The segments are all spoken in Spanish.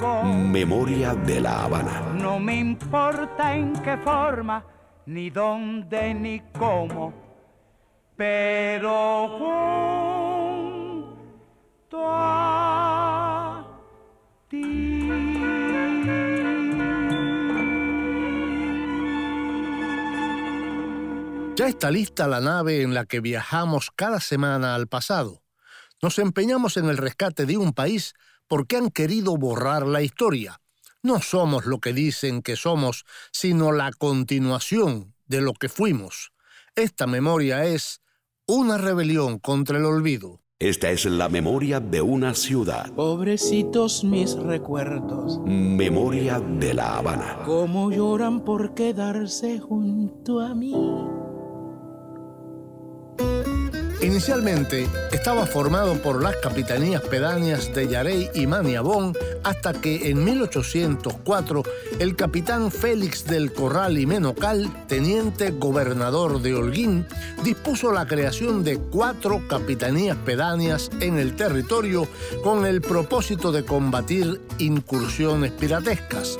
Memoria de la Habana. No me importa en qué forma, ni dónde, ni cómo, pero junto a ti. Ya está lista la nave en la que viajamos cada semana al pasado. Nos empeñamos en el rescate de un país porque han querido borrar la historia. No somos lo que dicen que somos, sino la continuación de lo que fuimos. Esta memoria es una rebelión contra el olvido. Esta es la memoria de una ciudad. Pobrecitos mis recuerdos, Memoria de la Habana. cómo lloran por quedarse junto a mí. Inicialmente estaba formado por las capitanías pedáneas de Yarey y Maniabón hasta que en 1804 el capitán Félix del Corral y Menocal, teniente gobernador de Holguín, dispuso la creación de cuatro capitanías pedáneas en el territorio con el propósito de combatir incursiones piratescas.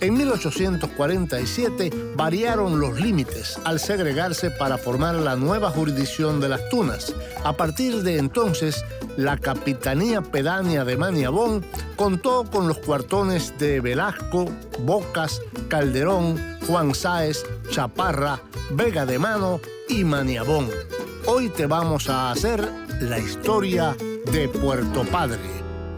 En 1847 variaron los límites al segregarse para formar la nueva jurisdicción de las Tunas. A partir de entonces, la Capitanía Pedánea de Maniabón contó con los cuartones de Velasco, Bocas, Calderón, Juan Sáez, Chaparra, Vega de Mano y Maniabón. Hoy te vamos a hacer la historia de Puerto Padre.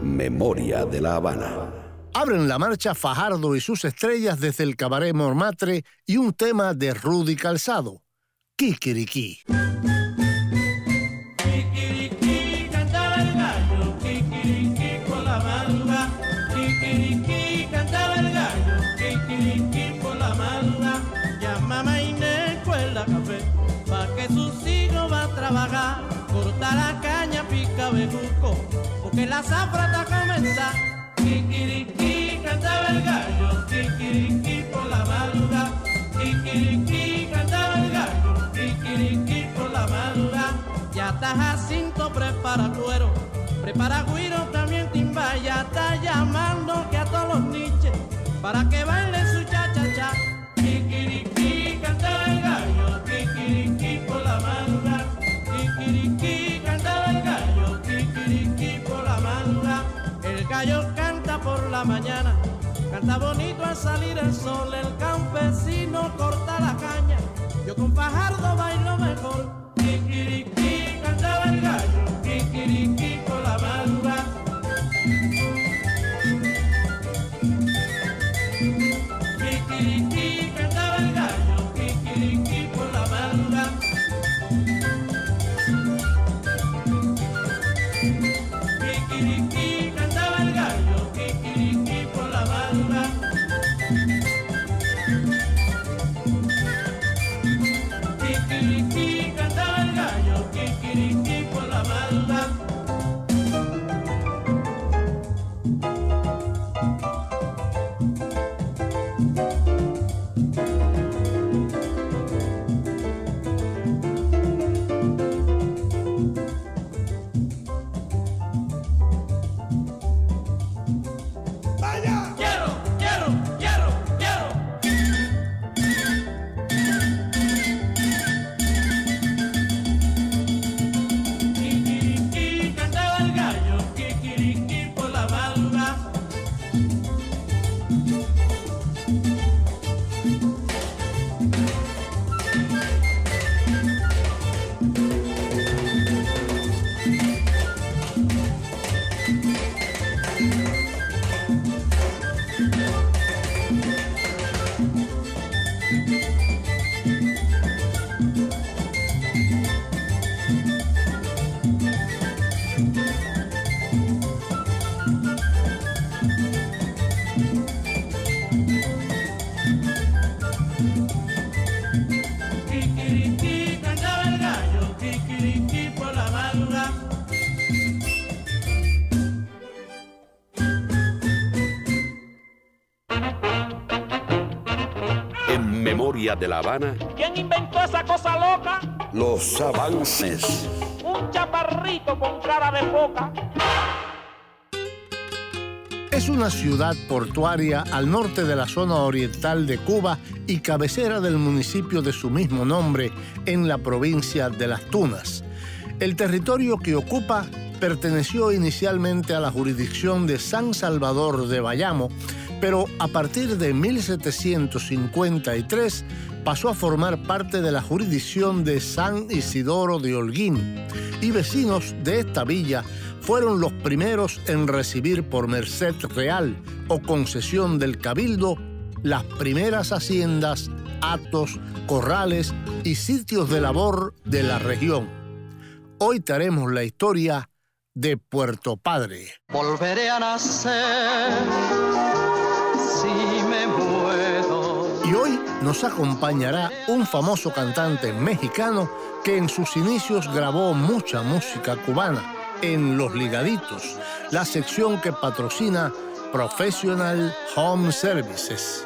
Memoria de la Habana. Abren la marcha Fajardo y sus estrellas desde el cabaret Mormatre y un tema de Rudy Calzado, Kikiriki. Corta la caña, pica la zafra está. Cantaba el gallo, kikiriki por la madrugada. Kikiriki cantaba el gallo, kikiriki por la madrugada. Ya está Jacinto, prepara cuero, prepara guiro, también timba, ya está llamando que a todos los niches, para que bailen mañana, canta bonito al salir el sol, el campesino corta la caña, yo con Fajardo bailo mejor. Kikiriki cantaba el gallo, kikiriki En memoria de La Habana, ¿Quién inventó esa cosa loca? los avances. Un chaparrito con cara de foca. Es una ciudad portuaria al norte de la zona oriental de Cuba y cabecera del municipio de su mismo nombre en la provincia de Las Tunas. El territorio que ocupa perteneció inicialmente a la jurisdicción de San Salvador de Bayamo, pero a partir de 1753 pasó a formar parte de la jurisdicción de San Isidoro de Holguín y vecinos de esta villa fueron los primeros en recibir por merced real o concesión del cabildo las primeras haciendas, atos, corrales y sitios de labor de la región. Hoy te haremos la historia de Puerto Padre. Volveré a nacer me. Y hoy nos acompañará un famoso cantante mexicano que en sus inicios grabó mucha música cubana en Los Ligaditos, la sección que patrocina Professional Home Services,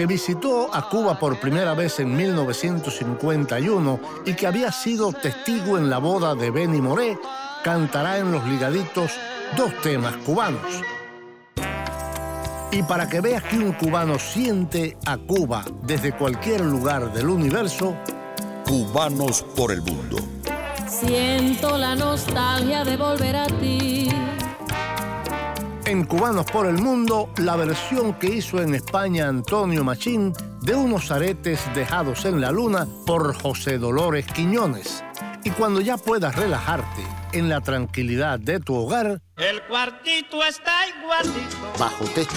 que visitó a Cuba por primera vez en 1951 y que había sido testigo en la boda de Benny Moré, cantará en Los Ligaditos dos temas cubanos. Y para que veas que un cubano siente a Cuba desde cualquier lugar del universo, Cubanos por el mundo. Siento la nostalgia de volver a ti. En Cubanos por el Mundo, la versión que hizo en España Antonio Machín de unos aretes dejados en la luna por José Dolores Quiñones. Y cuando ya puedas relajarte en la tranquilidad de tu hogar, El cuartito está igualito bajo techo,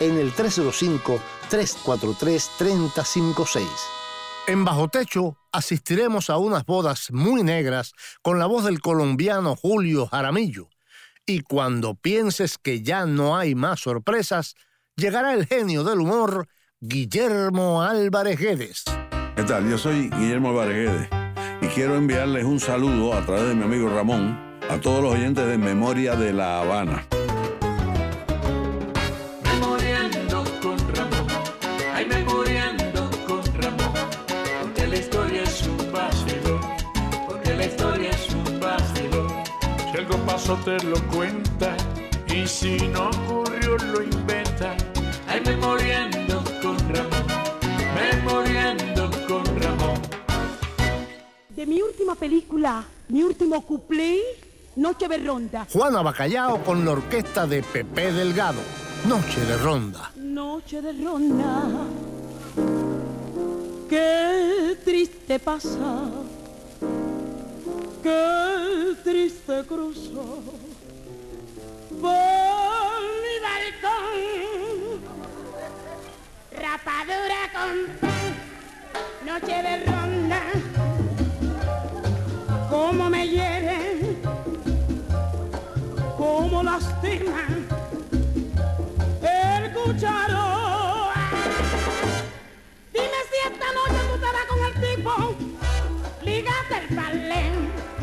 en el 305-343-3056. En Bajo Techo asistiremos a unas bodas muy negras con la voz del colombiano Julio Jaramillo. Y cuando pienses que ya no hay más sorpresas, llegará el genio del humor, Guillermo Álvarez Guedes. ¿Qué tal? Yo soy Guillermo Álvarez y quiero enviarles un saludo a través de mi amigo Ramón a todos los oyentes de Memoria de La Habana. Si algo pasó te lo cuenta, y si no ocurrió lo inventa. Ay memoriando con Ramón, memoriando con Ramón. De mi última película, mi último cuplé, Noche de Ronda. Juana Bacallao con la orquesta de Pepe Delgado. Noche de Ronda. Noche de Ronda. Qué triste pasa. Qué triste cruzó. Por mi balcón. Rapadura con pan. Noche de ronda. Cómo me hieren. Cómo lastiman. El cucharo. Dime si esta noche tú te vas con el tipo. Lígate el.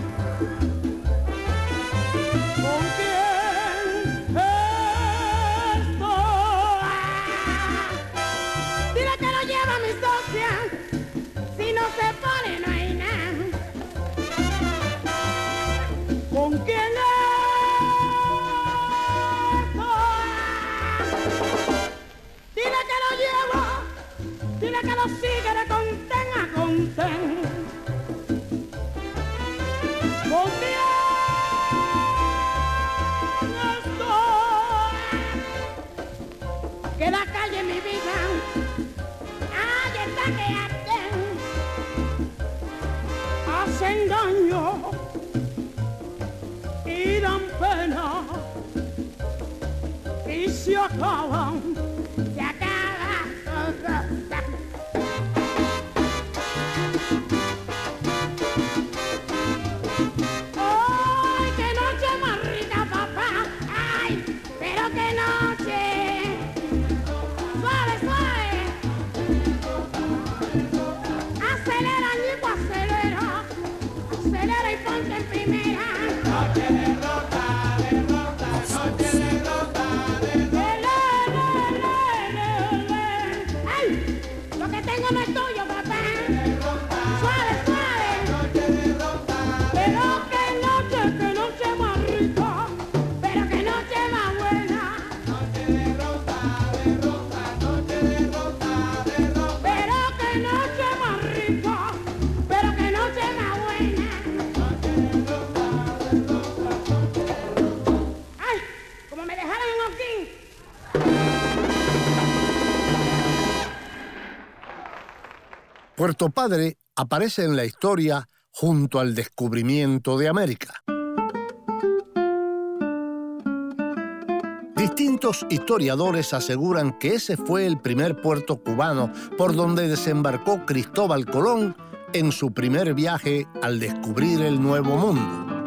los tigres conten a conten. Conten que la calle mi vida, ahí está que hacen, hacen daño y dan pena y se acaban. Puerto Padre aparece en la historia junto al descubrimiento de América. Distintos historiadores aseguran que ese fue el primer puerto cubano por donde desembarcó Cristóbal Colón en su primer viaje al descubrir el Nuevo Mundo.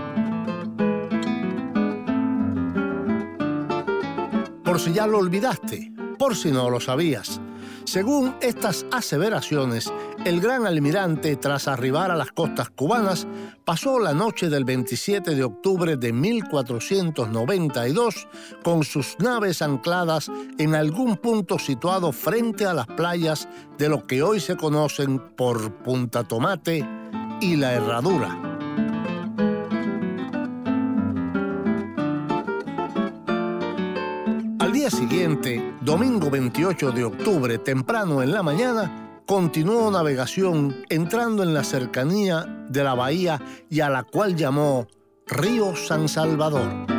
Por si ya lo olvidaste, por si no lo sabías. Según estas aseveraciones, el gran almirante, tras arribar a las costas cubanas, pasó la noche del 27 de octubre de 1492 con sus naves ancladas en algún punto situado frente a las playas de lo que hoy se conocen por Punta Tomate y La Herradura. Día siguiente, domingo 28 de octubre, temprano en la mañana, continuó navegación entrando en la cercanía de la bahía y a la cual llamó Río San Salvador.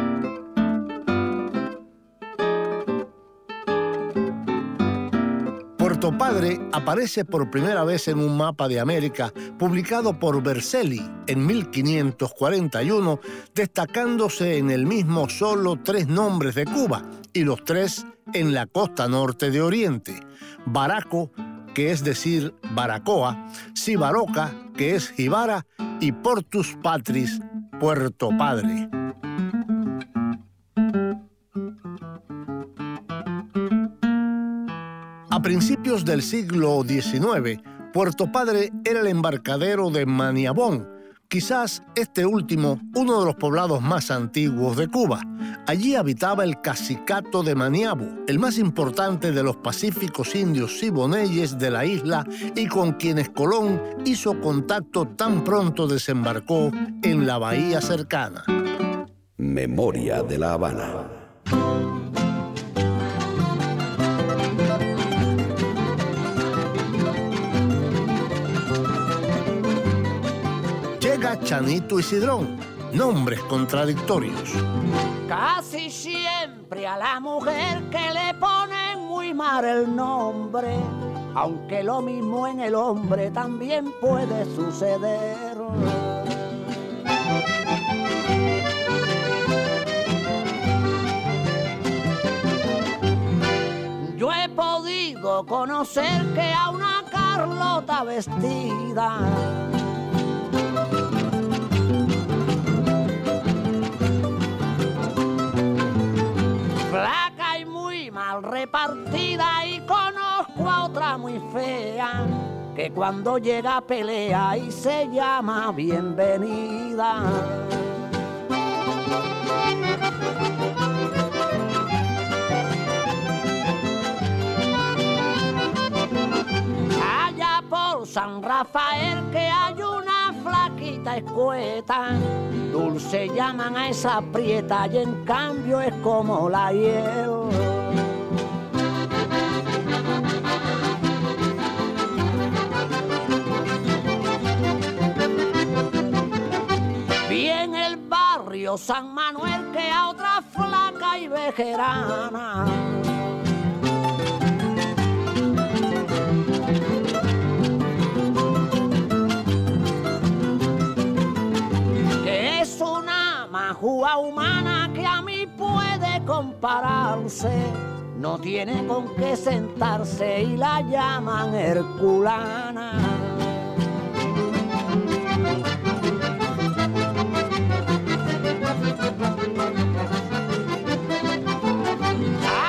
Puerto Padre aparece por primera vez en un mapa de América publicado por Berzelli en 1541, destacándose en el mismo solo tres nombres de Cuba y los tres en la costa norte de Oriente. Baraco, que es decir Baracoa, Sibaroca, que es Jibara, y Portus Patris, Puerto Padre. A principios del siglo XIX, Puerto Padre era el embarcadero de Maniabón, quizás este último uno de los poblados más antiguos de Cuba. Allí habitaba el cacicato de Maniabo, el más importante de los pacíficos indios siboneyes de la isla y con quienes Colón hizo contacto tan pronto desembarcó en la bahía cercana. Memoria de la Habana. Chanito y Sidrón, nombres contradictorios. Casi siempre a la mujer que le ponen muy mal el nombre, aunque lo mismo en el hombre también puede suceder. Yo he podido conocer que a una Carlota vestida repartida y conozco a otra muy fea que cuando llega pelea y se llama bienvenida. Allá por San Rafael que hay una flaquita escueta, dulce llaman a esa prieta y en cambio es como la hiel. Y en el barrio San Manuel que a otra flaca y vejerana. Que es una majúa humana que a mí puede compararse. No tiene con qué sentarse y la llaman Herculana.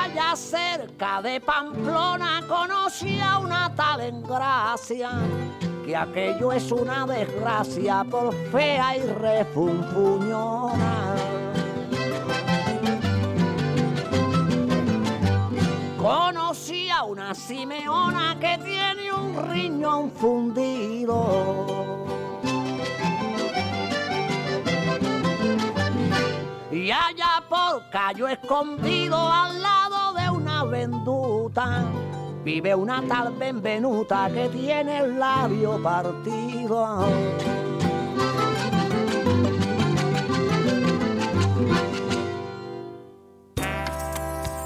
Allá cerca de Pamplona conocí a una tal en Gracia que aquello es una desgracia por fea y refunfuñona. Conocí a una Simeona que tiene un riñón fundido. Y allá por Cayo Escondido, al lado de una venduta, vive una tal Benvenuta que tiene el labio partido.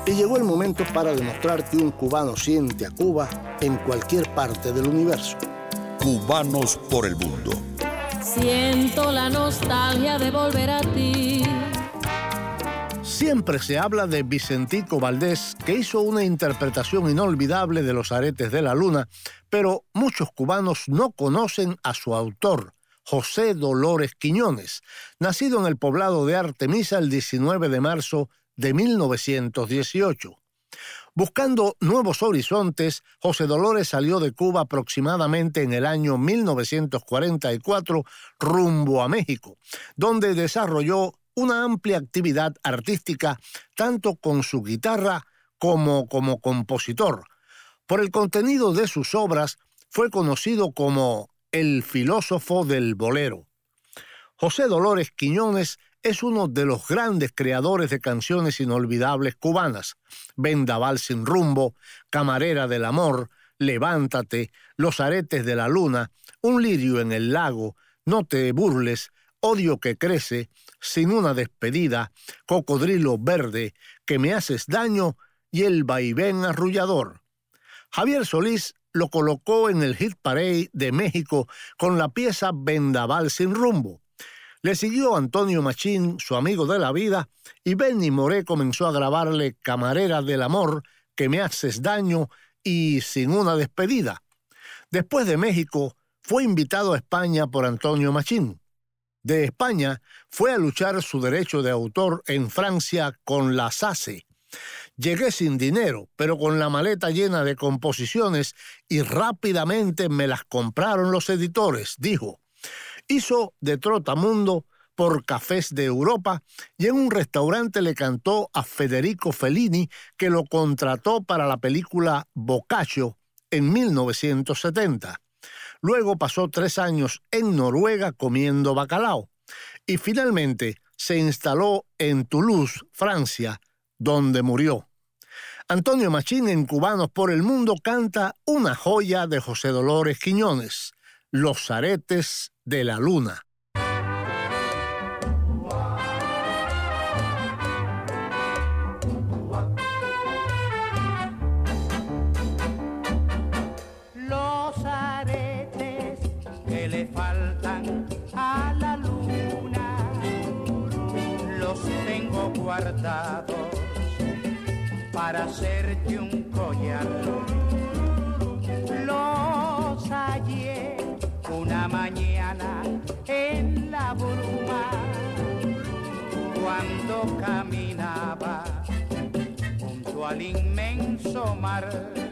Y llegó el momento para demostrar que un cubano siente a Cuba en cualquier parte del universo. Cubanos por el mundo. Siento la nostalgia de volver a ti. Siempre se habla de Vicentico Valdés, que hizo una interpretación inolvidable de los aretes de la luna, pero muchos cubanos no conocen a su autor, José Dolores Quiñones, nacido en el poblado de Artemisa el 19 de marzo de 1918. Buscando nuevos horizontes, José Dolores salió de Cuba aproximadamente en el año 1944 rumbo a México, donde desarrolló una amplia actividad artística tanto con su guitarra como como compositor. Por el contenido de sus obras fue conocido como el filósofo del bolero. José Dolores Quiñones es uno de los grandes creadores de canciones inolvidables cubanas. Vendaval sin rumbo, Camarera del amor, Levántate, Los aretes de la luna, Un lirio en el lago, No te burles, Odio que crece, Sin una despedida, Cocodrilo verde, Que me haces daño y El vaivén arrullador. Javier Solís lo colocó en el hit parade de México con la pieza Vendaval sin rumbo. Le siguió Antonio Machín, su amigo de la vida, y Benny Moré comenzó a grabarle Camarera del Amor, Que me haces daño y Sin una despedida. Después de México, fue invitado a España por Antonio Machín. De España fue a luchar su derecho de autor en Francia con la SACE. Llegué sin dinero, pero con la maleta llena de composiciones y rápidamente me las compraron los editores, dijo hizo de trotamundo por cafés de Europa y en un restaurante le cantó a Federico Fellini que lo contrató para la película Boccaccio en 1970. Luego pasó tres años en Noruega comiendo bacalao y finalmente se instaló en Toulouse, Francia, donde murió. Antonio Machín en Cubanos por el Mundo canta una joya de José Dolores Quiñones, Los aretes de la luna. Para hacerte un collar. Los hallé una mañana en la bruma cuando caminaba junto al inmenso mar.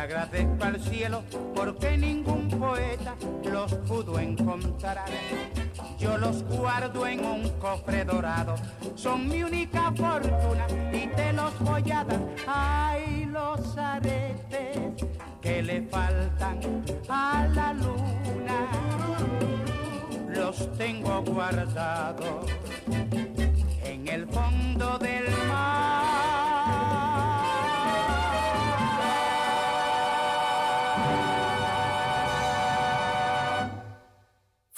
Agradezco al cielo porque ningún poeta los pudo encontrar. Yo los guardo en un cofre dorado, son mi única fortuna y te los voy a dar. Ay, los aretes que le faltan a la luna, los tengo guardados en el fondo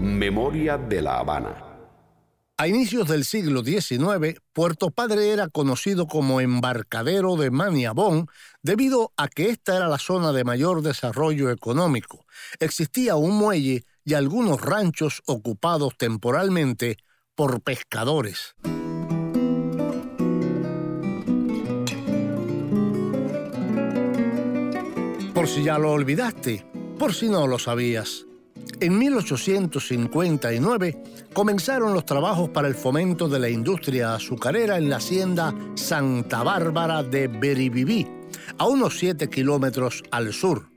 Memoria de La Habana. A inicios del siglo XIX, Puerto Padre era conocido como embarcadero de Maniabón debido a que esta era la zona de mayor desarrollo económico. Existía un muelle y algunos ranchos ocupados temporalmente por pescadores. Por si ya lo olvidaste, por si no lo sabías. En 1859 comenzaron los trabajos para el fomento de la industria azucarera en la hacienda Santa Bárbara de Beribibi, a unos 7 kilómetros al sur.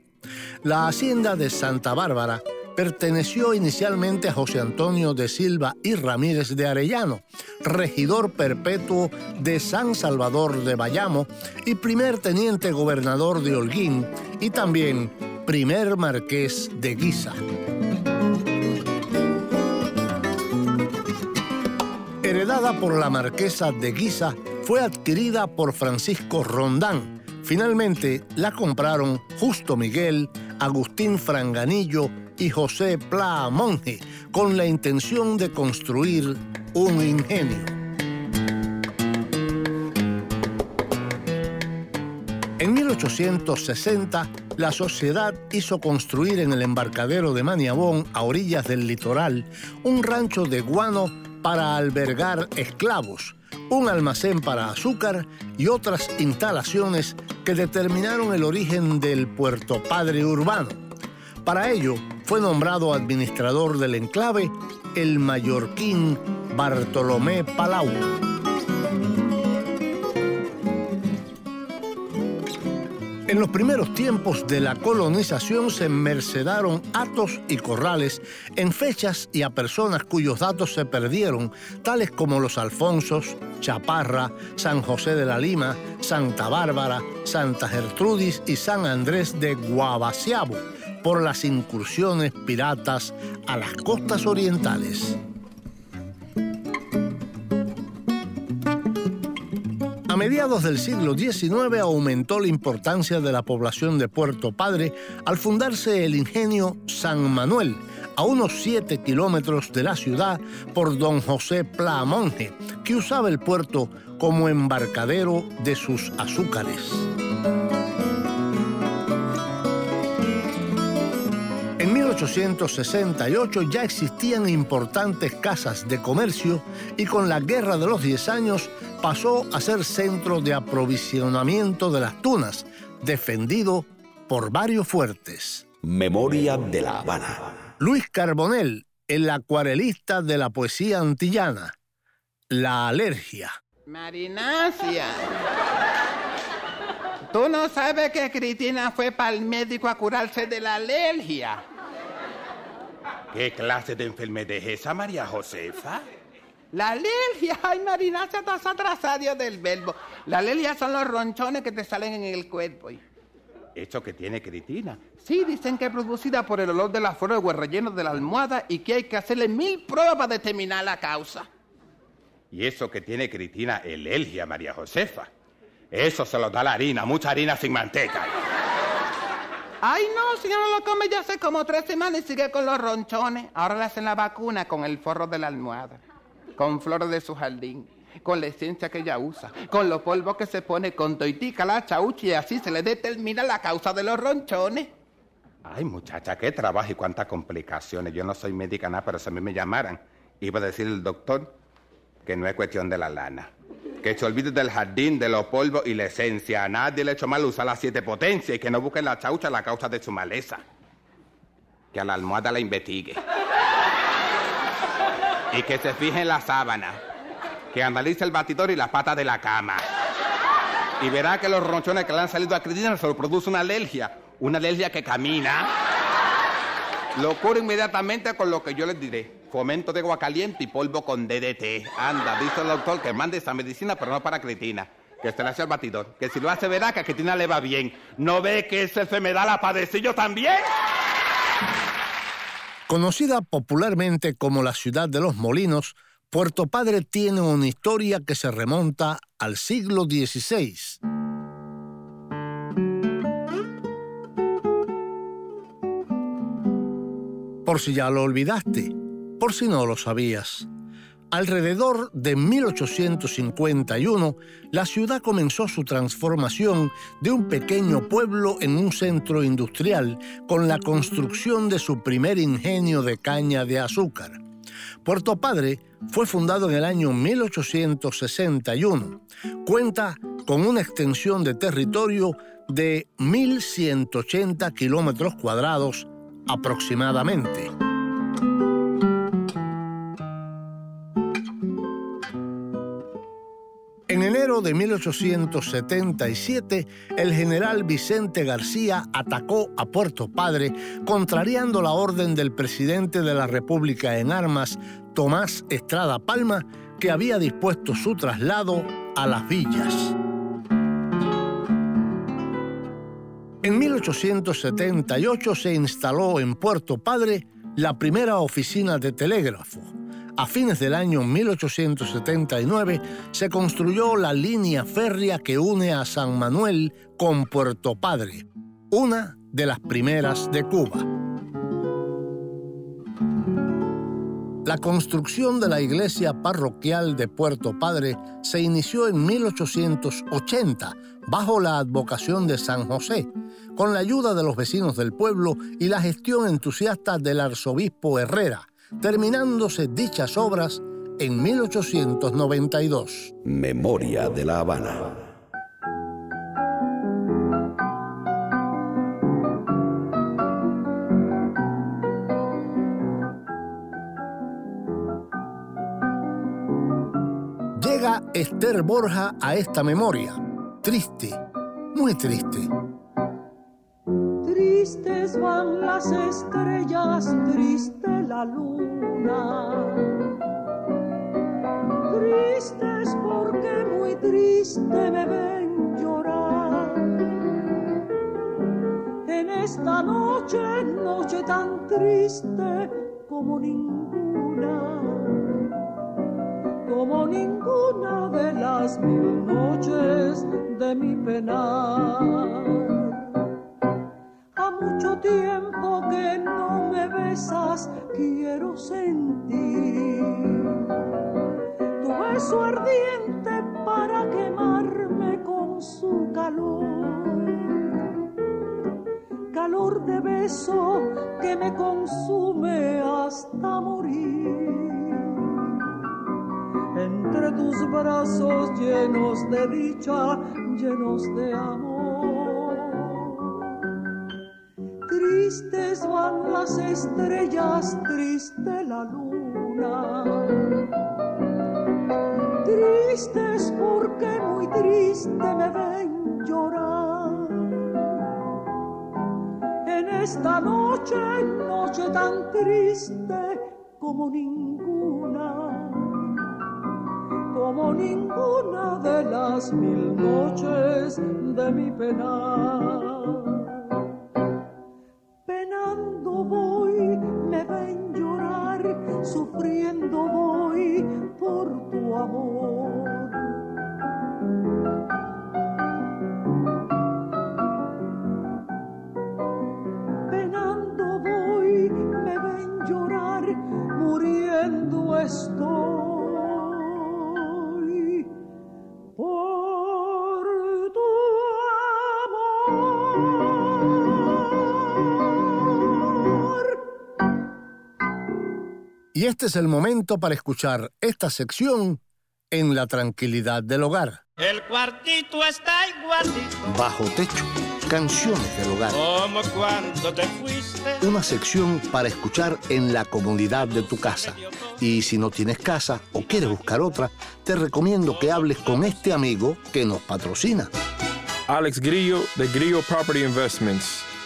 La hacienda de Santa Bárbara perteneció inicialmente a José Antonio de Silva y Ramírez de Arellano, regidor perpetuo de San Salvador de Bayamo y primer teniente gobernador de Holguín y también primer marqués de Guisa. Heredada por la marquesa de Guisa, fue adquirida por Francisco Rondán. Finalmente la compraron Justo Miguel, Agustín Franganillo y José Pla Monge con la intención de construir un ingenio. En 1860, la sociedad hizo construir en el embarcadero de Maniabón, a orillas del litoral, un rancho de guano para albergar esclavos, un almacén para azúcar y otras instalaciones que determinaron el origen del Puerto Padre urbano. Para ello, fue nombrado administrador del enclave el mallorquín Bartolomé Palau. En los primeros tiempos de la colonización se mercedaron atos y corrales en fechas y a personas cuyos datos se perdieron, tales como los Alfonsos, Chaparra, San José de la Lima, Santa Bárbara, Santa Gertrudis y San Andrés de Guabasiabo, por las incursiones piratas a las costas orientales. A mediados del siglo XIX aumentó la importancia de la población de Puerto Padre al fundarse el ingenio San Manuel, a unos 7 kilómetros de la ciudad, por don José Pla Monge, que usaba el puerto como embarcadero de sus azúcares. En 1868 ya existían importantes casas de comercio y con la Guerra de los Diez Años pasó a ser centro de aprovisionamiento de las tunas, defendido por varios fuertes. Memoria de la Habana. Luis Carbonell, el acuarelista de la poesía antillana. La alergia. Marinacia. Tú no sabes que Cristina fue para el médico a curarse de la alergia. ¿Qué clase de enfermedad es esa, María Josefa? La alergia, ay Marinacia, estás atrasado del verbo. La alergia son los ronchones que te salen en el cuerpo. ¿Eso que tiene Cristina? Sí, dicen que es producida por el olor de la flor de relleno de la almohada y que hay que hacerle mil pruebas para determinar la causa. ¿Y eso que tiene Cristina, alergia, María Josefa? Eso se lo da la harina, mucha harina sin manteca. Ay, no, si no lo come ya hace como tres semanas y sigue con los ronchones. Ahora le hacen la vacuna con el forro de la almohada, con flores de su jardín, con la esencia que ella usa, con los polvos que se pone, con toitica, la chaucha y así se le determina la causa de los ronchones. Ay, muchacha, qué trabajo y cuántas complicaciones. Yo no soy médica nada, pero si a mí me llamaran, iba a decir el doctor que no es cuestión de la lana. Que se olvide del jardín, de los polvos y la esencia. A nadie le ha hecho mal usar las siete potencias y que no busque en la chaucha la causa de su maleza. Que a la almohada la investigue. Y que se fije en la sábana. Que analice el batidor y las patas de la cama. Y verá que los ronchones que le han salido a Cristina se lo produce una alergia. Una alergia que camina. Lo curo inmediatamente con lo que yo les diré. Fomento de agua caliente y polvo con DDT. Anda, dice el doctor que mande esa medicina, pero no para Cristina. Que se le hace al batidor. Que si lo hace verá que a Cristina le va bien. ¿No ve que esa enfermedad la padecí yo también? Conocida popularmente como la ciudad de los molinos, Puerto Padre tiene una historia que se remonta al siglo XVI. Por si ya lo olvidaste, por si no lo sabías. Alrededor de 1851, la ciudad comenzó su transformación de un pequeño pueblo en un centro industrial con la construcción de su primer ingenio de caña de azúcar. Puerto Padre fue fundado en el año 1861. Cuenta con una extensión de territorio de 1.180 kilómetros cuadrados aproximadamente. En enero de 1877, el general Vicente García atacó a Puerto Padre, contrariando la orden del presidente de la República en armas, Tomás Estrada Palma, que había dispuesto su traslado a las villas. En 1878 se instaló en Puerto Padre la primera oficina de telégrafo. A fines del año 1879 se construyó la línea férrea que une a San Manuel con Puerto Padre, una de las primeras de Cuba. La construcción de la iglesia parroquial de Puerto Padre se inició en 1880 bajo la advocación de San José, con la ayuda de los vecinos del pueblo y la gestión entusiasta del arzobispo Herrera, terminándose dichas obras en 1892. Memoria de la Habana. Esther Borja a esta memoria. Triste, muy triste. Tristes van las estrellas, triste la luna. Tristes porque muy triste me ven llorar. En esta noche, noche tan triste como ninguna, como ninguna de las mil noches de mi penar mucho tiempo que no me besas, quiero sentir tu beso ardiente para quemarme con su calor. Calor de beso que me consume hasta morir. Entre tus brazos llenos de dicha, llenos de amor Tristes van las estrellas, triste la luna. Tristes porque muy triste me ven llorar. En esta noche, noche tan triste como ninguna, como ninguna de las mil noches de mi penar. Este es el momento para escuchar esta sección en la tranquilidad del hogar. El cuartito está igualito. Bajo techo, canciones del hogar. Como cuando te fuiste. Una sección para escuchar en la comodidad de tu casa. Y si no tienes casa o quieres buscar otra, te recomiendo que hables con este amigo que nos patrocina. Alex Grillo de Grillo Property Investments.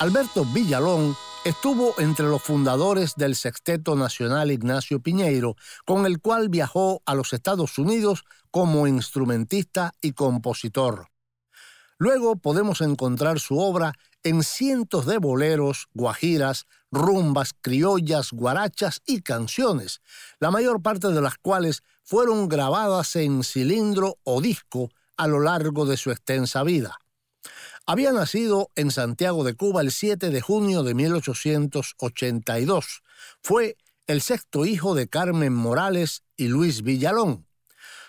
Alberto Villalón estuvo entre los fundadores del Sexteto Nacional Ignacio Piñeiro, con el cual viajó a los Estados Unidos como instrumentista y compositor. Luego podemos encontrar su obra en cientos de boleros, guajiras, rumbas, criollas, guarachas y canciones, la mayor parte de las cuales fueron grabadas en cilindro o disco a lo largo de su extensa vida. Había nacido en Santiago de Cuba el 7 de junio de 1882. Fue el sexto hijo de Carmen Morales y Luis Villalón.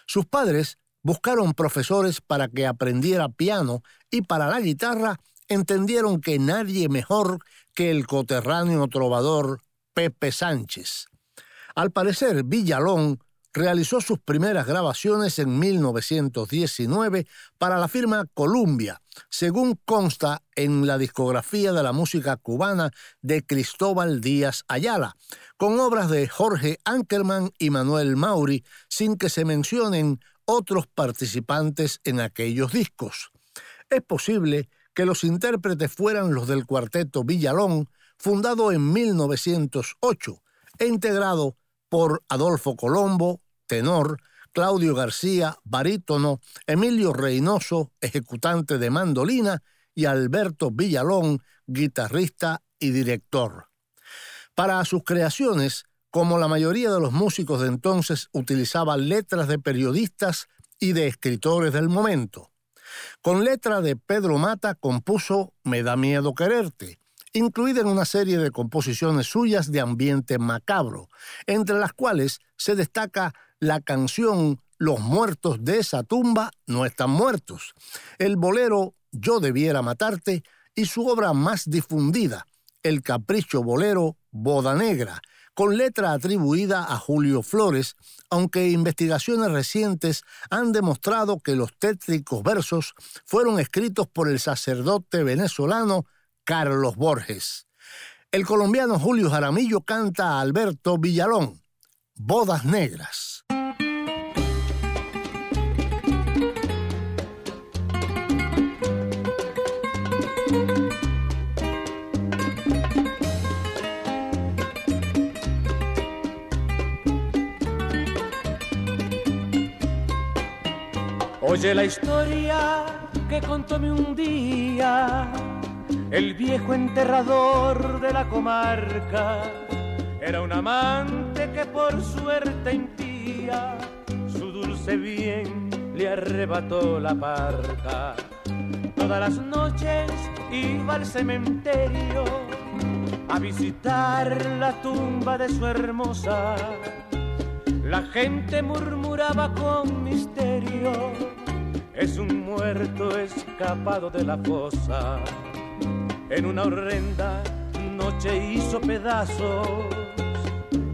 Sus padres buscaron profesores para que aprendiera piano y para la guitarra entendieron que nadie mejor que el coterráneo trovador Pepe Sánchez. Al parecer, Villalón realizó sus primeras grabaciones en 1919 para la firma Columbia, según consta en la discografía de la música cubana de Cristóbal Díaz Ayala, con obras de Jorge Ankerman y Manuel Mauri, sin que se mencionen otros participantes en aquellos discos. Es posible que los intérpretes fueran los del cuarteto Villalón, fundado en 1908 e integrado por Adolfo Colombo, tenor, Claudio García, barítono, Emilio Reynoso, ejecutante de mandolina, y Alberto Villalón, guitarrista y director. Para sus creaciones, como la mayoría de los músicos de entonces, utilizaba letras de periodistas y de escritores del momento. Con letra de Pedro Mata compuso Me da miedo quererte, incluida en una serie de composiciones suyas de ambiente macabro, entre las cuales se destaca la canción Los muertos de esa tumba no están muertos, el bolero Yo debiera matarte y su obra más difundida, el capricho bolero Boda Negra, con letra atribuida a Julio Flores, aunque investigaciones recientes han demostrado que los tétricos versos fueron escritos por el sacerdote venezolano Carlos Borges. El colombiano Julio Jaramillo canta a Alberto Villalón, Bodas Negras. Oye la historia que contóme un día el viejo enterrador de la comarca. Era un amante que por suerte impía su dulce bien le arrebató la parca. Todas las noches iba al cementerio a visitar la tumba de su hermosa. La gente murmuraba con misterio es un muerto escapado de la fosa. En una horrenda noche hizo pedazos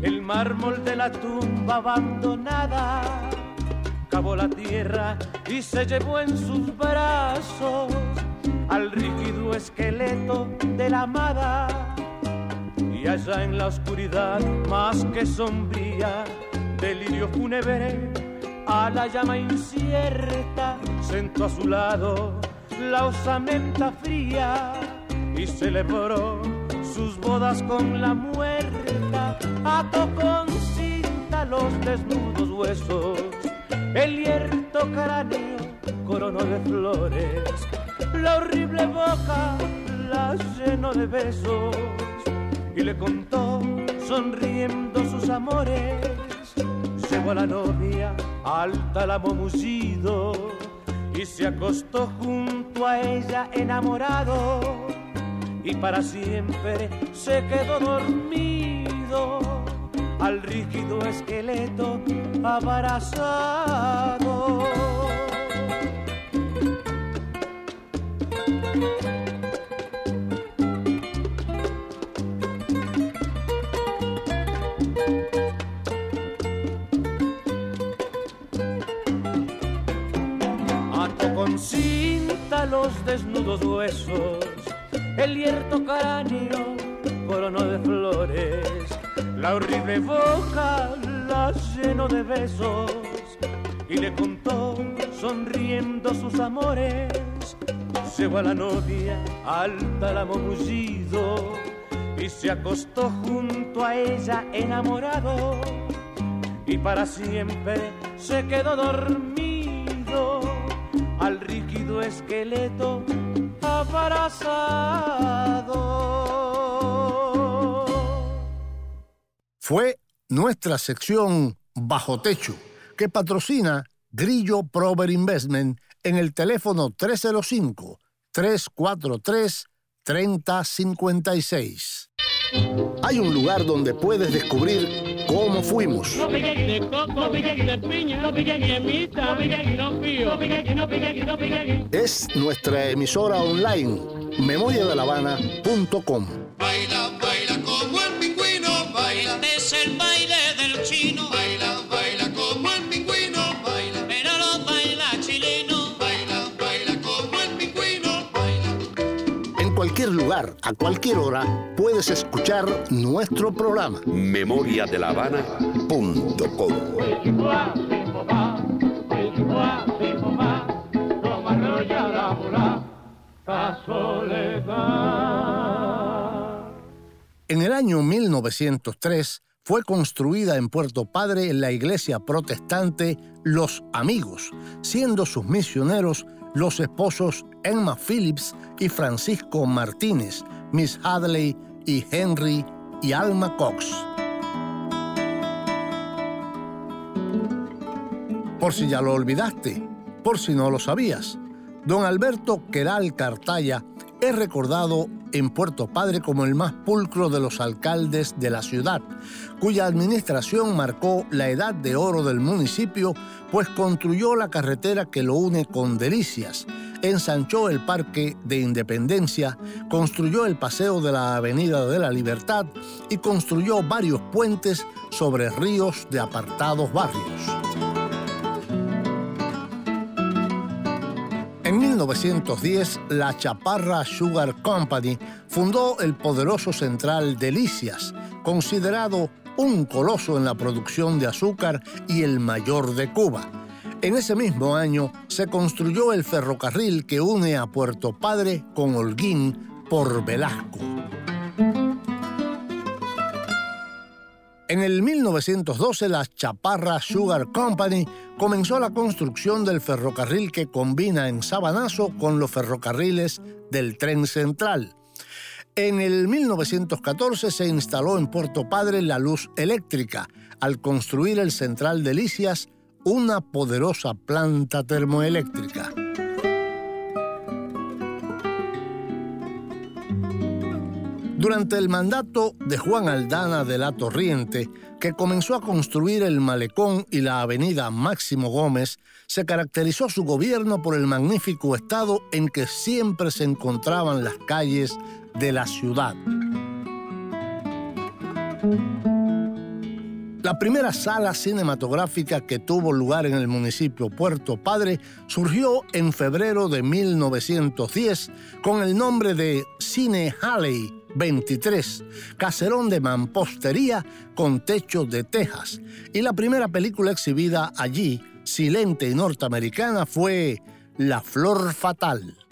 el mármol de la tumba abandonada. Cavó la tierra y se llevó en sus brazos al rígido esqueleto de la amada. Y allá en la oscuridad más que sombría, delirio fúnebre a la llama incierta sentó a su lado la osamenta fría y celebró sus bodas con la muerta, ató con cinta los desnudos huesos, el hierto cráneo coronó de flores, la horrible boca la llenó de besos y le contó sonriendo sus amores. Llegó a la novia alta la mullido y se acostó junto a ella enamorado y para siempre se quedó dormido al rígido esqueleto abrazado. Los desnudos huesos, el hierto cráneo coronó de flores, la horrible boca la llenó de besos y le contó sonriendo sus amores. Llegó a la novia alta la mullido y se acostó junto a ella enamorado y para siempre se quedó dormido al esqueleto abrazado. Fue nuestra sección Bajo Techo, que patrocina Grillo Prover Investment en el teléfono 305-343-3056. Hay un lugar donde puedes descubrir cómo fuimos. No de coco, de piña, de mita, de Es nuestra emisora online, memoriadelavana.com. Baila, baila como el pingüino, baila. Este es el baile lugar, a cualquier hora, puedes escuchar nuestro programa. memoriadelavana.com En el año 1903 fue construida en Puerto Padre la iglesia protestante Los Amigos, siendo sus misioneros los esposos Emma Phillips y Francisco Martínez, Miss Hadley y Henry y Alma Cox. Por si ya lo olvidaste, por si no lo sabías, don Alberto Queral Cartaya es recordado en Puerto Padre como el más pulcro de los alcaldes de la ciudad, cuya administración marcó la edad de oro del municipio, pues construyó la carretera que lo une con Delicias, ensanchó el Parque de Independencia, construyó el Paseo de la Avenida de la Libertad y construyó varios puentes sobre ríos de apartados barrios. En 1910, la Chaparra Sugar Company fundó el poderoso central Delicias, considerado un coloso en la producción de azúcar y el mayor de Cuba. En ese mismo año se construyó el ferrocarril que une a Puerto Padre con Holguín por Velasco. En el 1912 la Chaparra Sugar Company comenzó la construcción del ferrocarril que combina en Sabanazo con los ferrocarriles del tren central. En el 1914 se instaló en Puerto Padre la luz eléctrica al construir el Central Delicias, una poderosa planta termoeléctrica. Durante el mandato de Juan Aldana de la Torriente, que comenzó a construir el malecón y la avenida Máximo Gómez, se caracterizó su gobierno por el magnífico estado en que siempre se encontraban las calles de la ciudad. La primera sala cinematográfica que tuvo lugar en el municipio Puerto Padre surgió en febrero de 1910 con el nombre de Cine Halley 23, caserón de mampostería con techo de tejas. Y la primera película exhibida allí, silente y norteamericana, fue La Flor Fatal.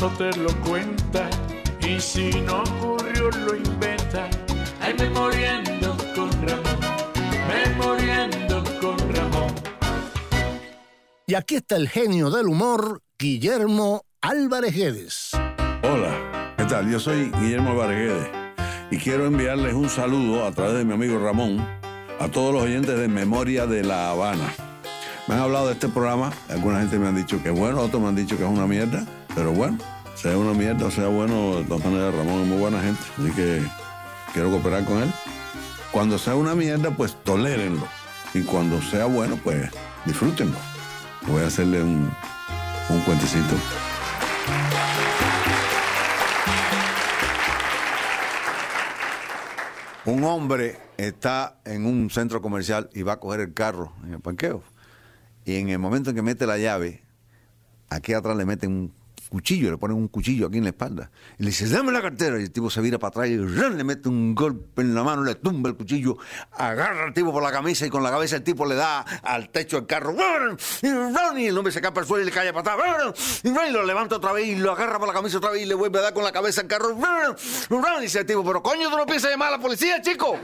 famoso te lo cuenta y si no ocurrió lo inventa. Ay, me muriendo con Ramón, me muriendo con Ramón. Y aquí está el genio del humor, Guillermo Álvarez Guedes. Hola, ¿qué tal? Yo soy Guillermo Álvarez Guedes y quiero enviarles un saludo a través de mi amigo Ramón a todos los oyentes de Memoria de La Habana. Me han hablado de este programa, alguna gente me han dicho que es bueno, otros me han dicho que es una mierda pero bueno, sea una mierda o sea bueno, de todas maneras Ramón es muy buena gente, así que quiero cooperar con él. Cuando sea una mierda, pues tolérenlo. Y cuando sea bueno, pues disfrútenlo. Voy a hacerle un, un cuentecito. Un hombre está en un centro comercial y va a coger el carro en el parqueo. Y en el momento en que mete la llave, aquí atrás le meten un cuchillo, le ponen un cuchillo aquí en la espalda. Y le dice, dame la cartera. Y el tipo se vira para atrás y ¡ran! le mete un golpe en la mano, le tumba el cuchillo, agarra al tipo por la camisa y con la cabeza el tipo le da al techo del carro. Y ¡ran! y el hombre se cae el suelo y le cae para atrás. Y y lo levanta otra vez y lo agarra por la camisa otra vez y le vuelve a dar con la cabeza al carro. Y dice el tipo, pero coño, tú no piensas llamar a la policía, chico.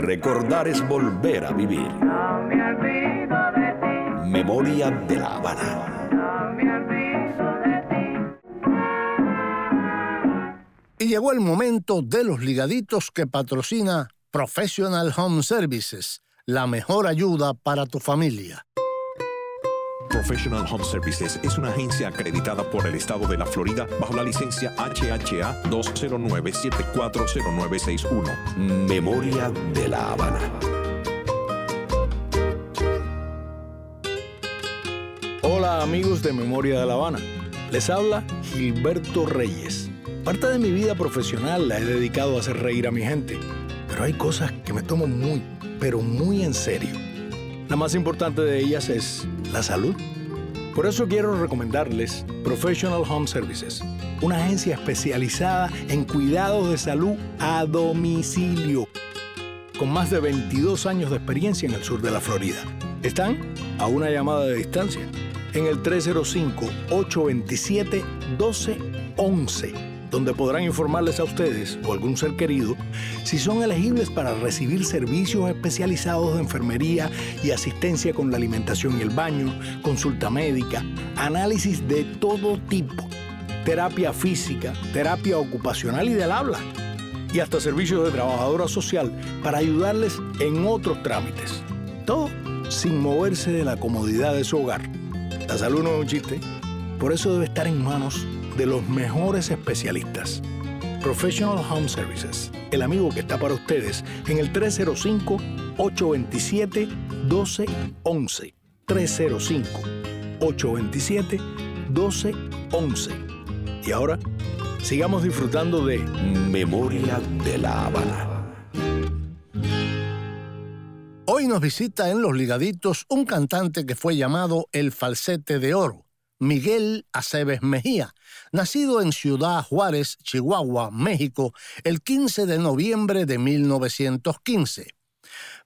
Recordar es volver a vivir. Memoria de la Habana. Y llegó el momento de los ligaditos que patrocina Professional Home Services, la mejor ayuda para tu familia. Professional Home Services es una agencia acreditada por el estado de la Florida bajo la licencia HHA 209-740961. Memoria de la Habana. Hola amigos de Memoria de La Habana. Les habla Gilberto Reyes. Parte de mi vida profesional la he dedicado a hacer reír a mi gente, pero hay cosas que me tomo muy, pero muy en serio. La más importante de ellas es la salud. Por eso quiero recomendarles Professional Home Services, una agencia especializada en cuidados de salud a domicilio, con más de 22 años de experiencia en el sur de la Florida. Están a una llamada de distancia en el 305-827-1211 donde podrán informarles a ustedes o algún ser querido si son elegibles para recibir servicios especializados de enfermería y asistencia con la alimentación y el baño, consulta médica, análisis de todo tipo, terapia física, terapia ocupacional y del habla, y hasta servicios de trabajadora social para ayudarles en otros trámites. Todo sin moverse de la comodidad de su hogar. La salud no es un chiste, por eso debe estar en manos de los mejores especialistas. Professional Home Services, el amigo que está para ustedes en el 305-827-1211. 305-827-1211. Y ahora, sigamos disfrutando de Memoria de la Habana. Hoy nos visita en Los Ligaditos un cantante que fue llamado el falsete de oro, Miguel Aceves Mejía, nacido en Ciudad Juárez, Chihuahua, México, el 15 de noviembre de 1915.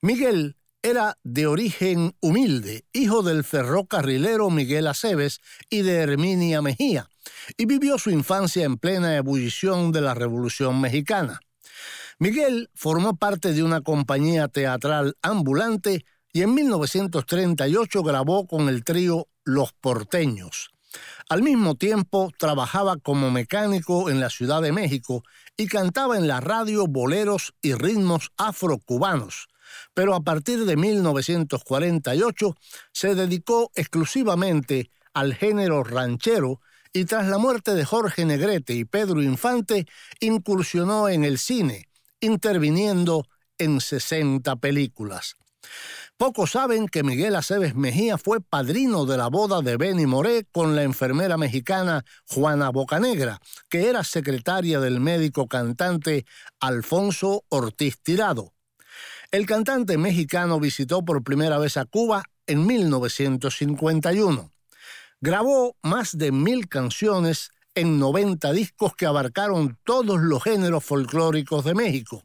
Miguel era de origen humilde, hijo del ferrocarrilero Miguel Aceves y de Herminia Mejía, y vivió su infancia en plena ebullición de la Revolución Mexicana. Miguel formó parte de una compañía teatral ambulante y en 1938 grabó con el trío Los Porteños. Al mismo tiempo trabajaba como mecánico en la Ciudad de México y cantaba en la radio boleros y ritmos afrocubanos. Pero a partir de 1948 se dedicó exclusivamente al género ranchero y tras la muerte de Jorge Negrete y Pedro Infante incursionó en el cine, interviniendo en 60 películas. Pocos saben que Miguel Aceves Mejía fue padrino de la boda de Benny Moré con la enfermera mexicana Juana Bocanegra, que era secretaria del médico cantante Alfonso Ortiz Tirado. El cantante mexicano visitó por primera vez a Cuba en 1951. Grabó más de mil canciones en 90 discos que abarcaron todos los géneros folclóricos de México.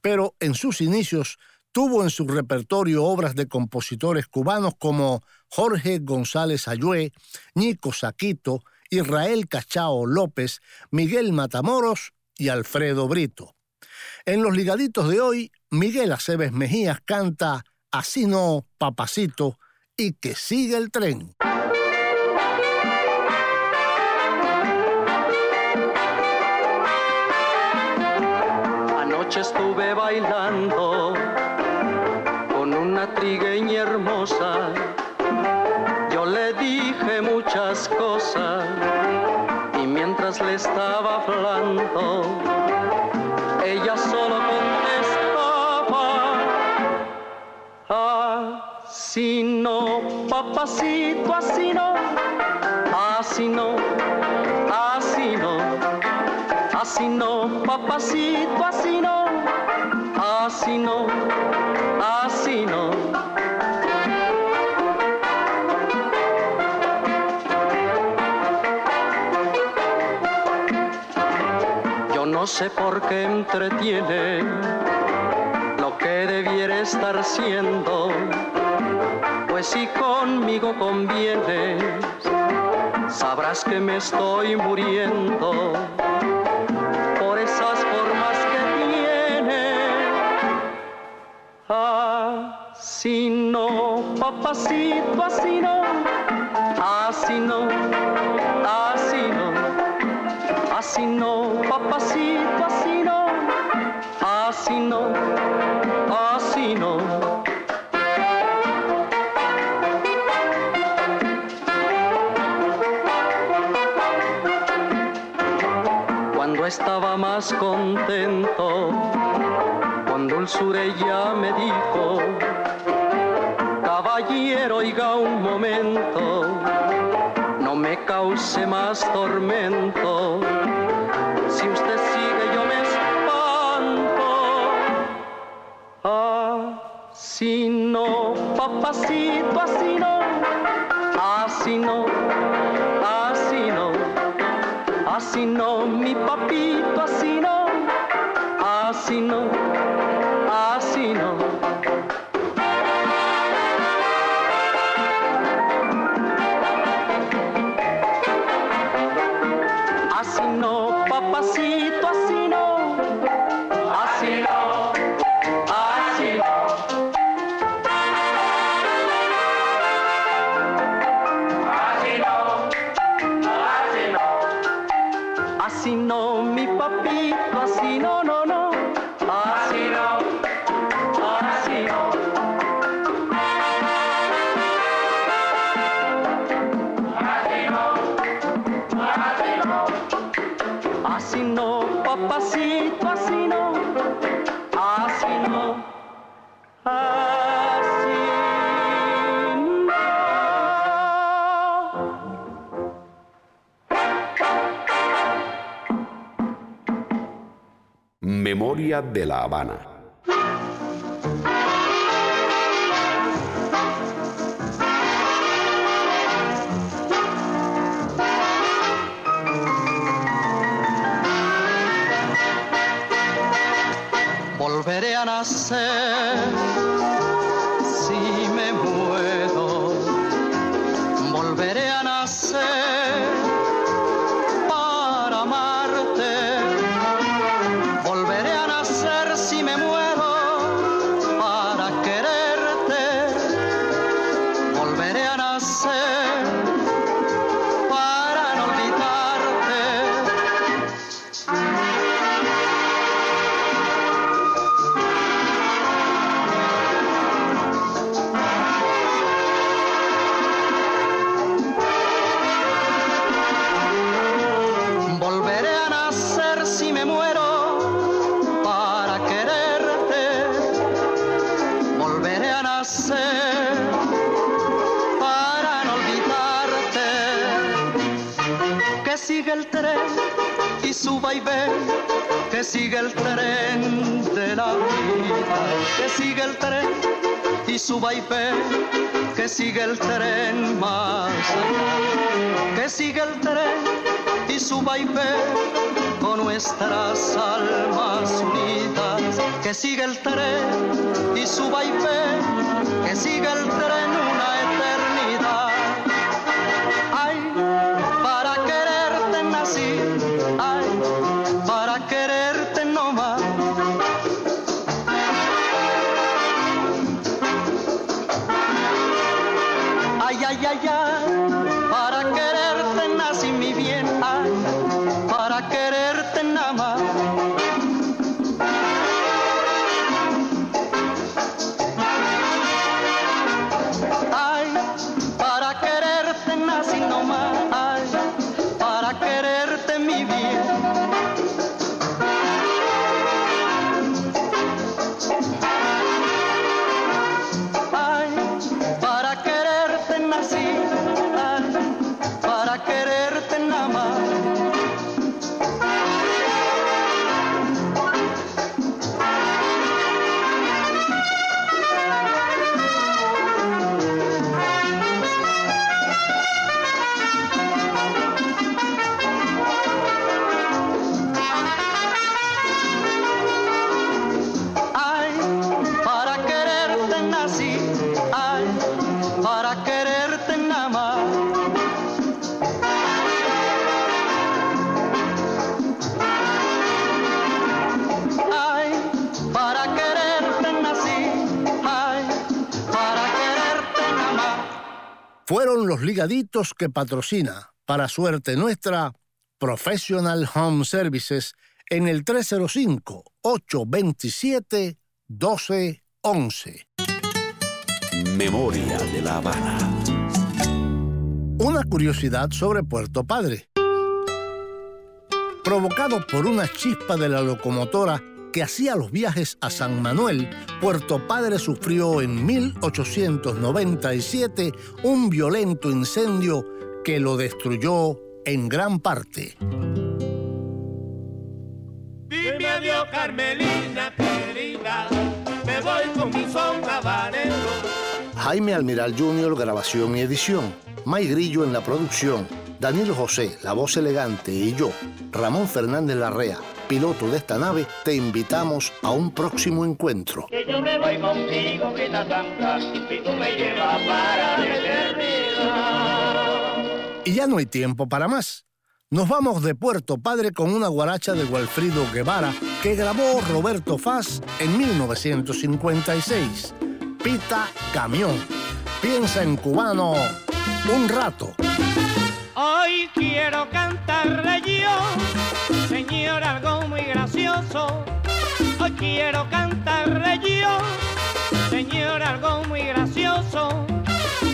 Pero en sus inicios tuvo en su repertorio obras de compositores cubanos como Jorge González Ayué, Nico Saquito, Israel Cachao López, Miguel Matamoros y Alfredo Brito. En los ligaditos de hoy, Miguel Aceves Mejías canta Así no, papacito, y que siga el tren. Anoche estuve bailando papacito, así no, así no, así no. Así no, papacito, así no, así no, así no. Yo no sé por qué entretiene lo que debiera estar siendo, pues si conmigo convienes, sabrás que me estoy muriendo por esas formas que tiene. Así no, papacito, así no, así no, así no, así no, papacito, así no, así no, así no. Estaba más contento, con dulzura ella me dijo, caballero, oiga un momento, no me cause más tormento. Si usted sigue, yo me espanto. Así no, papacito, así no, así no. Así no, mi papito, así no, así no, De la Habana. volveré a nacer Sigue el tren más. Que sigue el tren y suba y ve con nuestras almas unidas. Que siga el tren y suba y ve, que siga el tren Para quererte nací mi bien, ay, para quererte nada más. Los ligaditos que patrocina, para suerte nuestra, Professional Home Services en el 305-827-1211. Memoria de la Habana. Una curiosidad sobre Puerto Padre. Provocado por una chispa de la locomotora que hacía los viajes a San Manuel, Puerto Padre sufrió en 1897 un violento incendio que lo destruyó en gran parte. Dime adiós, Carmelina querida, me voy con mi son habanero. Jaime Almiral Jr., grabación y edición. May Grillo en la producción. Danilo José, la voz elegante, y yo, Ramón Fernández Larrea, piloto de esta nave, te invitamos a un próximo encuentro. Que yo me voy contigo, que la santa, y tú me llevas para la eternidad. Y ya no hay tiempo para más. Nos vamos de Puerto Padre con una guaracha de Walfrido Guevara que grabó Roberto Faz en 1956. Pita Camión. Piensa en cubano un rato. Hoy quiero cantarle yo, señor, algo muy gracioso. Hoy quiero cantarle yo, señor, algo muy gracioso.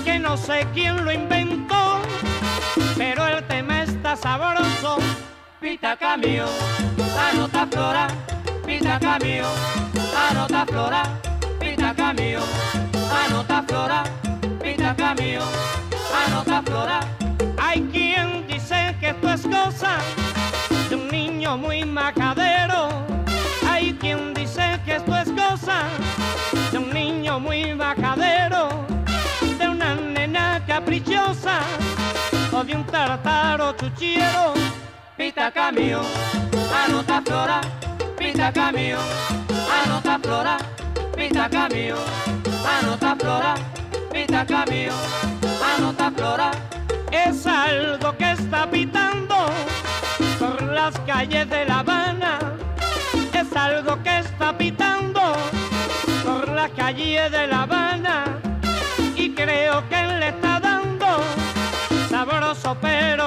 Que no sé quién lo inventó, pero el tema está sabroso. Pita cambio, anota flora, pita cambio, anota flora, pita cambio, anota flora, pita cambio, Hay quien dice que esto es cosa de un niño muy macadero. Hay quien dice que esto es cosa de un niño muy macadero, de una nena caprichosa o de un tartaro chuchiero. Pita cambio, anota flora, pita cambio, anota flora, pita cambio, anota flora, pita cambio, anota flora. Es algo que está pitando por las calles de La Habana. Es algo que está pitando por las calles de La Habana. Y creo que le está dando sabroso pero